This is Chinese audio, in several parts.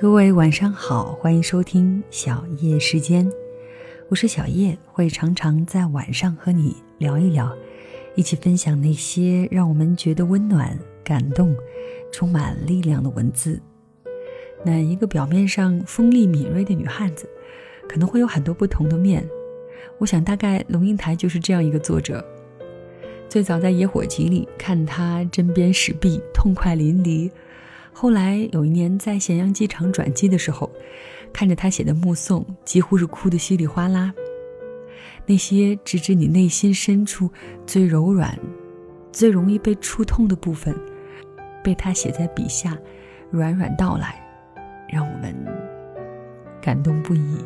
各位晚上好，欢迎收听小叶时间，我是小叶，会常常在晚上和你聊一聊，一起分享那些让我们觉得温暖、感动、充满力量的文字。那一个表面上锋利敏锐的女汉子，可能会有很多不同的面。我想，大概龙应台就是这样一个作者。最早在《野火集》里看他针砭时弊，痛快淋漓；后来有一年在咸阳机场转机的时候，看着他写的《目送》，几乎是哭得稀里哗啦。那些直指你内心深处最柔软、最容易被触痛的部分，被他写在笔下，软软道来，让我们感动不已。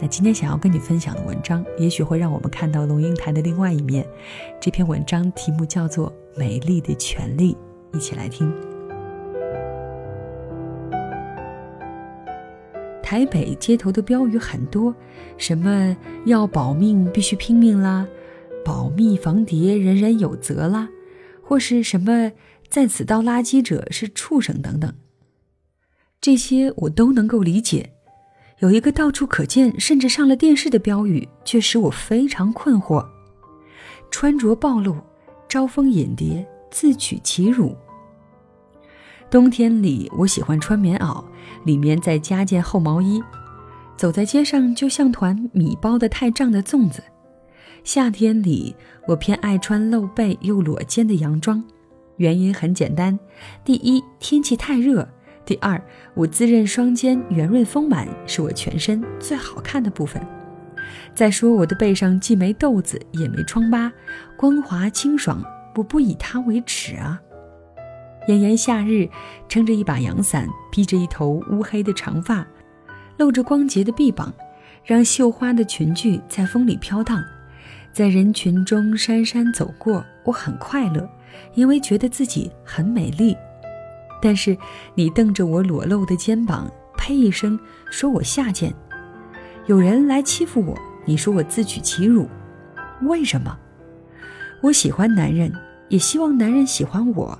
那今天想要跟你分享的文章，也许会让我们看到龙应台的另外一面。这篇文章题目叫做《美丽的权利》，一起来听。台北街头的标语很多，什么要保命必须拼命啦，保密防谍人人有责啦，或是什么在此倒垃圾者是畜生等等。这些我都能够理解。有一个到处可见，甚至上了电视的标语，却使我非常困惑：穿着暴露，招蜂引蝶，自取其辱。冬天里，我喜欢穿棉袄，里面再加件厚毛衣，走在街上就像团米包的太胀的粽子。夏天里，我偏爱穿露背又裸肩的洋装，原因很简单：第一，天气太热。第二，我自认双肩圆润丰满是我全身最好看的部分。再说我的背上既没痘子也没疮疤，光滑清爽，我不以它为耻啊。炎炎夏日，撑着一把阳伞，披着一头乌黑的长发，露着光洁的臂膀，让绣花的裙裾在风里飘荡，在人群中姗姗走过，我很快乐，因为觉得自己很美丽。但是你瞪着我裸露的肩膀，呸一声，说我下贱。有人来欺负我，你说我自取其辱。为什么？我喜欢男人，也希望男人喜欢我。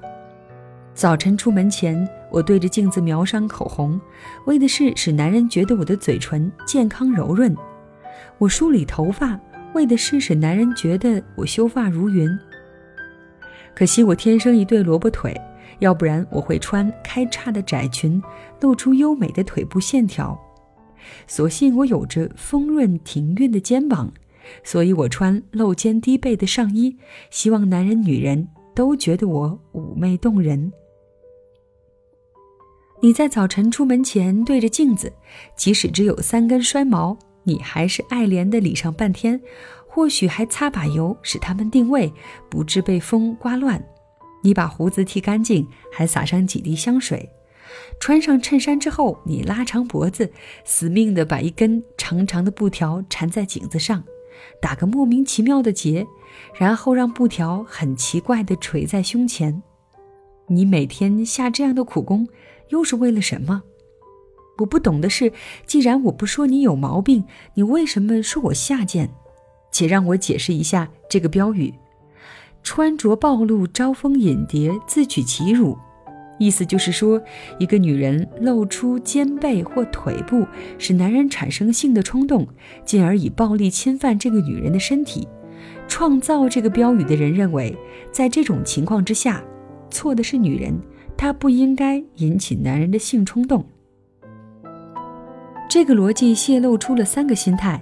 早晨出门前，我对着镜子描上口红，为的是使男人觉得我的嘴唇健康柔润。我梳理头发，为的是使男人觉得我秀发如云。可惜我天生一对萝卜腿。要不然我会穿开叉的窄裙，露出优美的腿部线条。所幸我有着丰润挺运的肩膀，所以我穿露肩低背的上衣，希望男人女人都觉得我妩媚动人。你在早晨出门前对着镜子，即使只有三根衰毛，你还是爱怜的理上半天，或许还擦把油使它们定位，不致被风刮乱。你把胡子剃干净，还撒上几滴香水。穿上衬衫之后，你拉长脖子，死命地把一根长长的布条缠在颈子上，打个莫名其妙的结，然后让布条很奇怪地垂在胸前。你每天下这样的苦功，又是为了什么？我不懂的是，既然我不说你有毛病，你为什么说我下贱？且让我解释一下这个标语。穿着暴露，招蜂引蝶，自取其辱。意思就是说，一个女人露出肩背或腿部，使男人产生性的冲动，进而以暴力侵犯这个女人的身体。创造这个标语的人认为，在这种情况之下，错的是女人，她不应该引起男人的性冲动。这个逻辑泄露出了三个心态：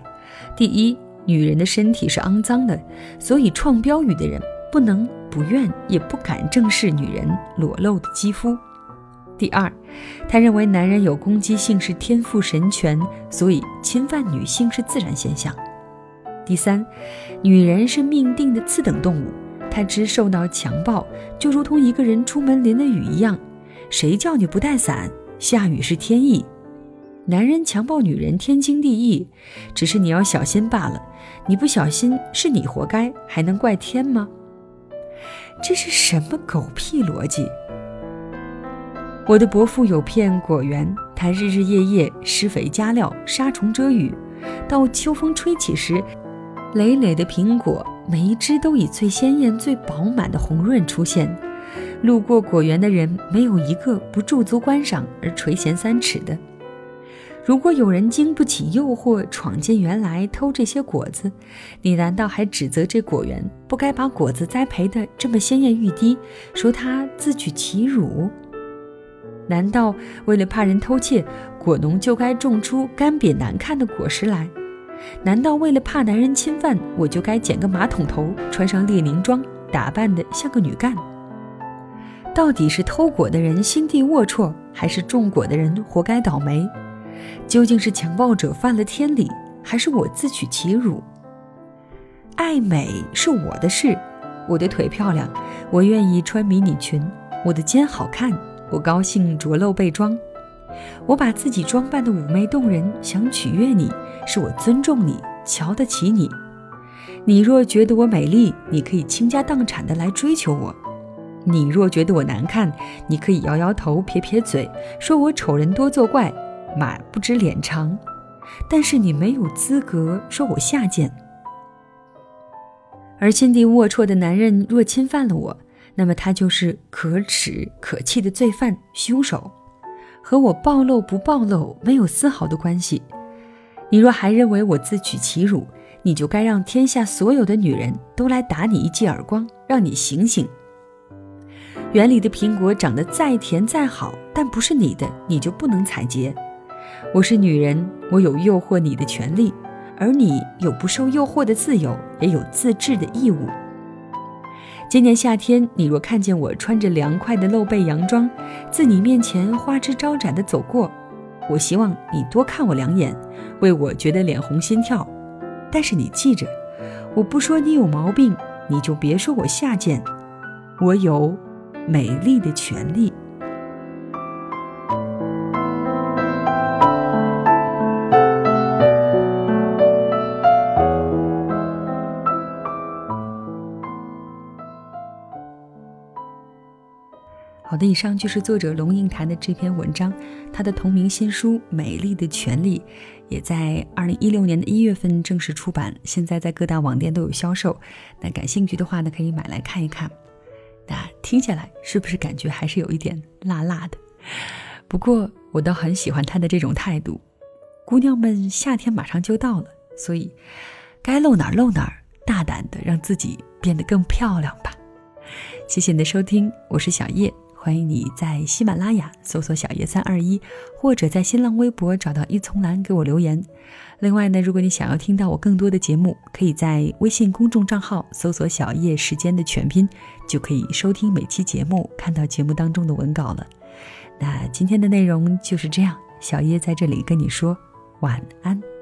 第一，女人的身体是肮脏的，所以创标语的人。不能、不愿、也不敢正视女人裸露的肌肤。第二，他认为男人有攻击性是天赋神权，所以侵犯女性是自然现象。第三，女人是命定的次等动物，他只受到强暴，就如同一个人出门淋了雨一样。谁叫你不带伞？下雨是天意。男人强暴女人天经地义，只是你要小心罢了。你不小心是你活该，还能怪天吗？这是什么狗屁逻辑？我的伯父有片果园，他日日夜夜施肥加料、杀虫遮雨。到秋风吹起时，累累的苹果，每一只都以最鲜艳、最饱满的红润出现。路过果园的人，没有一个不驻足观赏而垂涎三尺的。如果有人经不起诱惑闯进园来偷这些果子，你难道还指责这果园不该把果子栽培的这么鲜艳欲滴，说他自取其辱？难道为了怕人偷窃，果农就该种出干瘪难看的果实来？难道为了怕男人侵犯，我就该剪个马桶头，穿上列宁装，打扮得像个女干？到底是偷果的人心地龌龊，还是种果的人活该倒霉？究竟是强暴者犯了天理，还是我自取其辱？爱美是我的事，我的腿漂亮，我愿意穿迷你裙；我的肩好看，我高兴着露背装。我把自己装扮的妩媚动人，想取悦你，是我尊重你，瞧得起你。你若觉得我美丽，你可以倾家荡产的来追求我；你若觉得我难看，你可以摇摇头，撇撇嘴，说我丑人多作怪。马不知脸长，但是你没有资格说我下贱。而心地龌龊的男人若侵犯了我，那么他就是可耻可气的罪犯、凶手，和我暴露不暴露没有丝毫的关系。你若还认为我自取其辱，你就该让天下所有的女人都来打你一记耳光，让你醒醒。园里的苹果长得再甜再好，但不是你的，你就不能采撷。我是女人，我有诱惑你的权利，而你有不受诱惑的自由，也有自制的义务。今年夏天，你若看见我穿着凉快的露背洋装，自你面前花枝招展的走过，我希望你多看我两眼，为我觉得脸红心跳。但是你记着，我不说你有毛病，你就别说我下贱。我有美丽的权利。好的，以上就是作者龙应台的这篇文章。他的同名新书《美丽的权利》也在二零一六年的一月份正式出版，现在在各大网店都有销售。那感兴趣的话呢，可以买来看一看。那听下来是不是感觉还是有一点辣辣的？不过我倒很喜欢他的这种态度。姑娘们，夏天马上就到了，所以该露哪儿露哪儿，大胆的让自己变得更漂亮吧。谢谢你的收听，我是小叶。欢迎你在喜马拉雅搜索“小叶三二一”，或者在新浪微博找到一丛蓝给我留言。另外呢，如果你想要听到我更多的节目，可以在微信公众账号搜索“小叶时间”的全拼，就可以收听每期节目，看到节目当中的文稿了。那今天的内容就是这样，小叶在这里跟你说晚安。